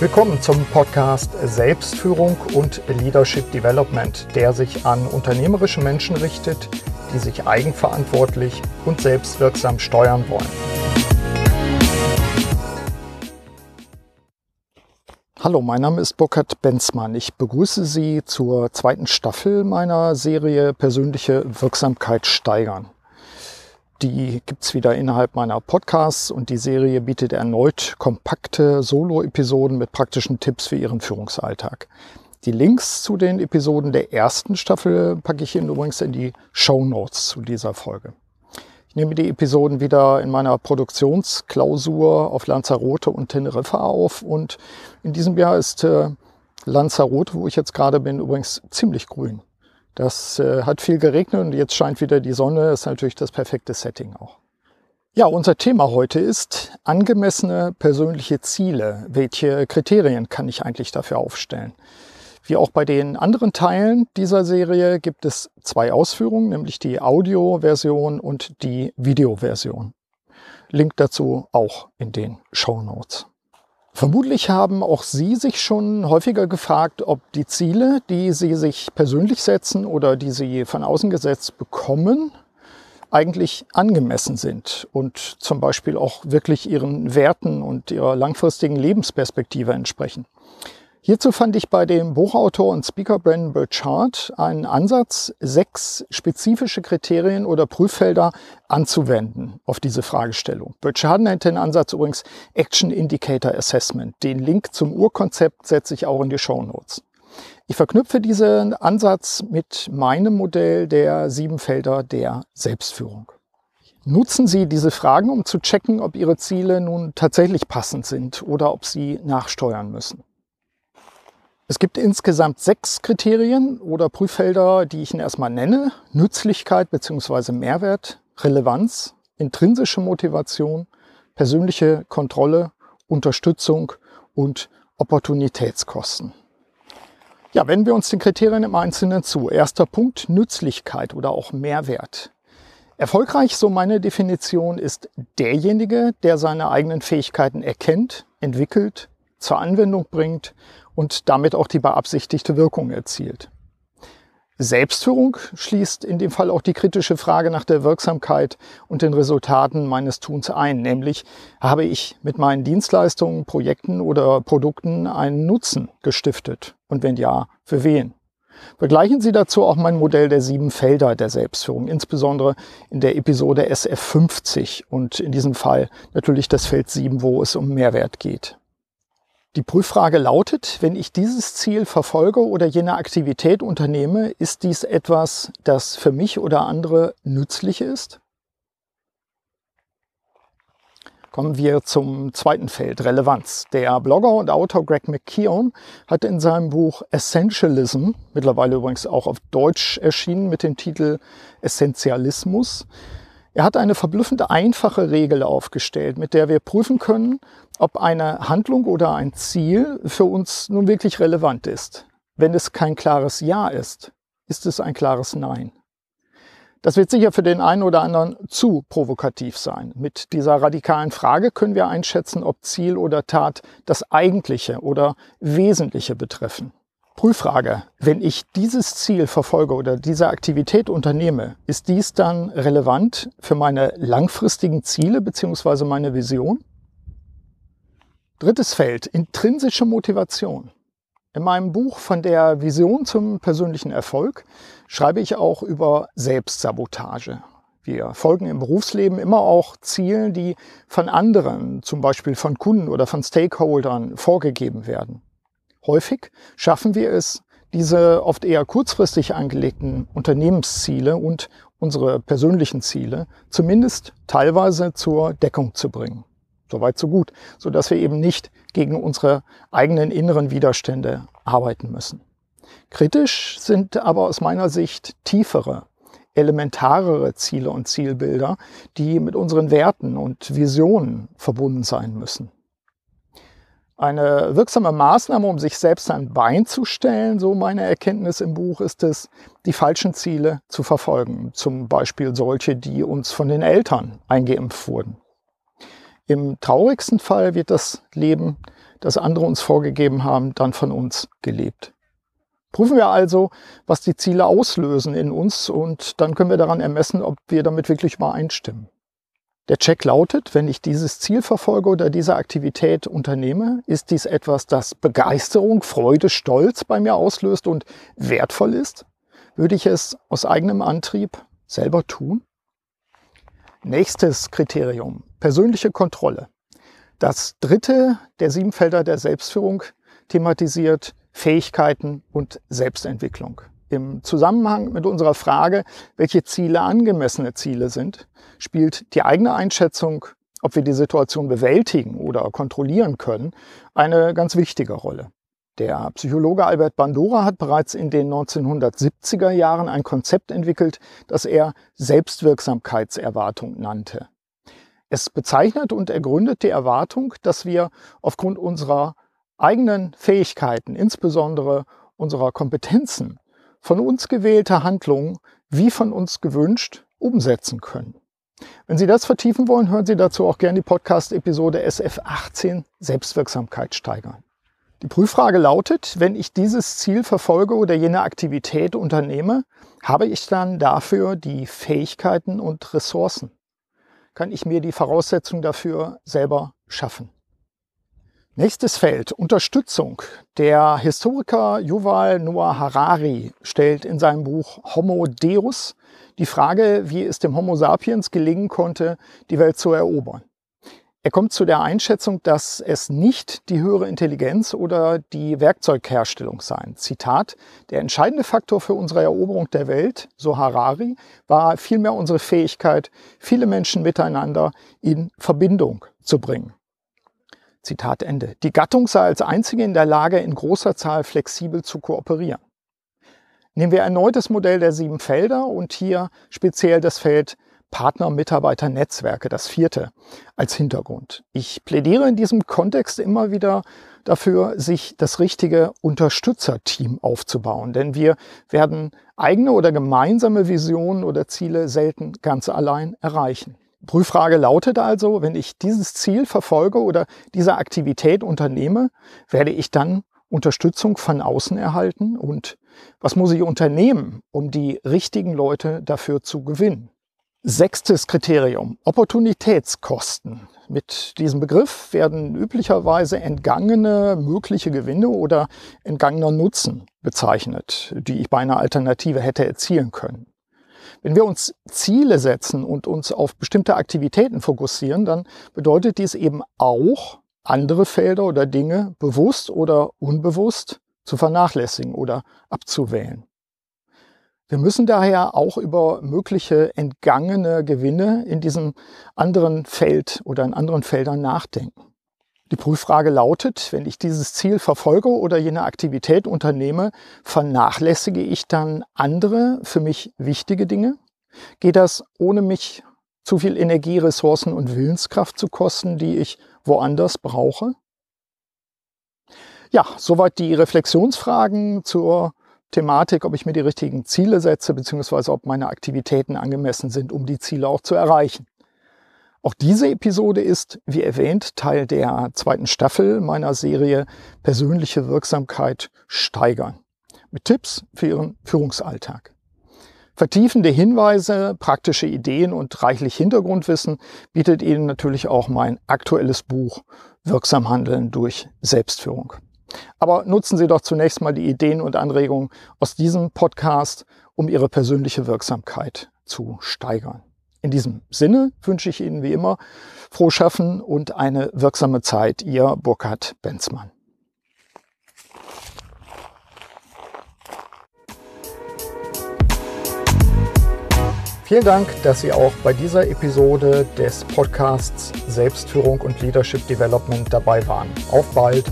Willkommen zum Podcast Selbstführung und Leadership Development, der sich an unternehmerische Menschen richtet, die sich eigenverantwortlich und selbstwirksam steuern wollen. Hallo, mein Name ist Burkhard Benzmann. Ich begrüße Sie zur zweiten Staffel meiner Serie Persönliche Wirksamkeit steigern. Die gibt's wieder innerhalb meiner Podcasts und die Serie bietet erneut kompakte Solo-Episoden mit praktischen Tipps für Ihren Führungsalltag. Die Links zu den Episoden der ersten Staffel packe ich Ihnen übrigens in die Show Notes zu dieser Folge. Ich nehme die Episoden wieder in meiner Produktionsklausur auf Lanzarote und Teneriffa auf und in diesem Jahr ist äh, Lanzarote, wo ich jetzt gerade bin, übrigens ziemlich grün. Das äh, hat viel geregnet und jetzt scheint wieder die Sonne. Das ist natürlich das perfekte Setting auch. Ja, unser Thema heute ist angemessene persönliche Ziele. Welche Kriterien kann ich eigentlich dafür aufstellen? Wie auch bei den anderen Teilen dieser Serie gibt es zwei Ausführungen, nämlich die Audio-Version und die Video-Version. Link dazu auch in den Show Notes. Vermutlich haben auch Sie sich schon häufiger gefragt, ob die Ziele, die Sie sich persönlich setzen oder die Sie von außen gesetzt bekommen, eigentlich angemessen sind und zum Beispiel auch wirklich Ihren Werten und Ihrer langfristigen Lebensperspektive entsprechen. Hierzu fand ich bei dem Buchautor und Speaker Brandon Burchard einen Ansatz, sechs spezifische Kriterien oder Prüffelder anzuwenden auf diese Fragestellung. Burchard nennt den Ansatz übrigens Action Indicator Assessment. Den Link zum Urkonzept setze ich auch in die Show Notes. Ich verknüpfe diesen Ansatz mit meinem Modell der sieben Felder der Selbstführung. Nutzen Sie diese Fragen, um zu checken, ob Ihre Ziele nun tatsächlich passend sind oder ob Sie nachsteuern müssen. Es gibt insgesamt sechs Kriterien oder Prüffelder, die ich Ihnen erstmal nenne. Nützlichkeit bzw. Mehrwert, Relevanz, intrinsische Motivation, persönliche Kontrolle, Unterstützung und Opportunitätskosten. Ja, wenden wir uns den Kriterien im Einzelnen zu. Erster Punkt, Nützlichkeit oder auch Mehrwert. Erfolgreich, so meine Definition, ist derjenige, der seine eigenen Fähigkeiten erkennt, entwickelt, zur Anwendung bringt und damit auch die beabsichtigte Wirkung erzielt. Selbstführung schließt in dem Fall auch die kritische Frage nach der Wirksamkeit und den Resultaten meines Tuns ein, nämlich habe ich mit meinen Dienstleistungen, Projekten oder Produkten einen Nutzen gestiftet und wenn ja, für wen? Vergleichen Sie dazu auch mein Modell der sieben Felder der Selbstführung, insbesondere in der Episode SF50 und in diesem Fall natürlich das Feld 7, wo es um Mehrwert geht. Die Prüffrage lautet, wenn ich dieses Ziel verfolge oder jene Aktivität unternehme, ist dies etwas, das für mich oder andere nützlich ist? Kommen wir zum zweiten Feld, Relevanz. Der Blogger und Autor Greg McKeown hat in seinem Buch Essentialism, mittlerweile übrigens auch auf Deutsch erschienen mit dem Titel Essentialismus, er hat eine verblüffend einfache Regel aufgestellt, mit der wir prüfen können, ob eine Handlung oder ein Ziel für uns nun wirklich relevant ist. Wenn es kein klares Ja ist, ist es ein klares Nein. Das wird sicher für den einen oder anderen zu provokativ sein. Mit dieser radikalen Frage können wir einschätzen, ob Ziel oder Tat das Eigentliche oder Wesentliche betreffen. Prüffrage. Wenn ich dieses Ziel verfolge oder diese Aktivität unternehme, ist dies dann relevant für meine langfristigen Ziele bzw. meine Vision? Drittes Feld, intrinsische Motivation. In meinem Buch von der Vision zum persönlichen Erfolg schreibe ich auch über Selbstsabotage. Wir folgen im Berufsleben immer auch Zielen, die von anderen, zum Beispiel von Kunden oder von Stakeholdern, vorgegeben werden. Häufig schaffen wir es, diese oft eher kurzfristig angelegten Unternehmensziele und unsere persönlichen Ziele zumindest teilweise zur Deckung zu bringen. Soweit so gut, so dass wir eben nicht gegen unsere eigenen inneren Widerstände arbeiten müssen. Kritisch sind aber aus meiner Sicht tiefere, elementarere Ziele und Zielbilder, die mit unseren Werten und Visionen verbunden sein müssen. Eine wirksame Maßnahme, um sich selbst ein Bein zu stellen, so meine Erkenntnis im Buch, ist es, die falschen Ziele zu verfolgen. Zum Beispiel solche, die uns von den Eltern eingeimpft wurden. Im traurigsten Fall wird das Leben, das andere uns vorgegeben haben, dann von uns gelebt. Prüfen wir also, was die Ziele auslösen in uns und dann können wir daran ermessen, ob wir damit wirklich übereinstimmen. Der Check lautet, wenn ich dieses Ziel verfolge oder diese Aktivität unternehme, ist dies etwas, das Begeisterung, Freude, Stolz bei mir auslöst und wertvoll ist? Würde ich es aus eigenem Antrieb selber tun? Nächstes Kriterium, persönliche Kontrolle. Das dritte der sieben Felder der Selbstführung thematisiert Fähigkeiten und Selbstentwicklung. Im Zusammenhang mit unserer Frage, welche Ziele angemessene Ziele sind, spielt die eigene Einschätzung, ob wir die Situation bewältigen oder kontrollieren können, eine ganz wichtige Rolle. Der Psychologe Albert Bandura hat bereits in den 1970er Jahren ein Konzept entwickelt, das er Selbstwirksamkeitserwartung nannte. Es bezeichnet und ergründet die Erwartung, dass wir aufgrund unserer eigenen Fähigkeiten, insbesondere unserer Kompetenzen, von uns gewählte Handlungen wie von uns gewünscht umsetzen können. Wenn Sie das vertiefen wollen, hören Sie dazu auch gerne die Podcast-Episode SF18 Selbstwirksamkeit steigern. Die Prüffrage lautet, wenn ich dieses Ziel verfolge oder jene Aktivität unternehme, habe ich dann dafür die Fähigkeiten und Ressourcen? Kann ich mir die Voraussetzungen dafür selber schaffen? Nächstes Feld, Unterstützung. Der Historiker Yuval Noah Harari stellt in seinem Buch Homo Deus die Frage, wie es dem Homo sapiens gelingen konnte, die Welt zu erobern. Er kommt zu der Einschätzung, dass es nicht die höhere Intelligenz oder die Werkzeugherstellung seien. Zitat, der entscheidende Faktor für unsere Eroberung der Welt, so Harari, war vielmehr unsere Fähigkeit, viele Menschen miteinander in Verbindung zu bringen. Zitat Ende. Die Gattung sei als einzige in der Lage, in großer Zahl flexibel zu kooperieren. Nehmen wir erneut das Modell der sieben Felder und hier speziell das Feld Partner, Mitarbeiter, Netzwerke, das vierte als Hintergrund. Ich plädiere in diesem Kontext immer wieder dafür, sich das richtige Unterstützerteam aufzubauen, denn wir werden eigene oder gemeinsame Visionen oder Ziele selten ganz allein erreichen. Prüffrage lautet also, wenn ich dieses Ziel verfolge oder diese Aktivität unternehme, werde ich dann Unterstützung von außen erhalten und was muss ich unternehmen, um die richtigen Leute dafür zu gewinnen? Sechstes Kriterium, Opportunitätskosten. Mit diesem Begriff werden üblicherweise entgangene mögliche Gewinne oder entgangener Nutzen bezeichnet, die ich bei einer Alternative hätte erzielen können. Wenn wir uns Ziele setzen und uns auf bestimmte Aktivitäten fokussieren, dann bedeutet dies eben auch, andere Felder oder Dinge bewusst oder unbewusst zu vernachlässigen oder abzuwählen. Wir müssen daher auch über mögliche entgangene Gewinne in diesem anderen Feld oder in anderen Feldern nachdenken. Die Prüffrage lautet, wenn ich dieses Ziel verfolge oder jene Aktivität unternehme, vernachlässige ich dann andere für mich wichtige Dinge? Geht das ohne mich zu viel Energie, Ressourcen und Willenskraft zu kosten, die ich woanders brauche? Ja, soweit die Reflexionsfragen zur Thematik, ob ich mir die richtigen Ziele setze, beziehungsweise ob meine Aktivitäten angemessen sind, um die Ziele auch zu erreichen. Auch diese Episode ist, wie erwähnt, Teil der zweiten Staffel meiner Serie Persönliche Wirksamkeit steigern. Mit Tipps für Ihren Führungsalltag. Vertiefende Hinweise, praktische Ideen und reichlich Hintergrundwissen bietet Ihnen natürlich auch mein aktuelles Buch Wirksam Handeln durch Selbstführung. Aber nutzen Sie doch zunächst mal die Ideen und Anregungen aus diesem Podcast, um Ihre persönliche Wirksamkeit zu steigern. In diesem Sinne wünsche ich Ihnen wie immer froh schaffen und eine wirksame Zeit. Ihr Burkhard Benzmann. Vielen Dank, dass Sie auch bei dieser Episode des Podcasts Selbstführung und Leadership Development dabei waren. Auf bald!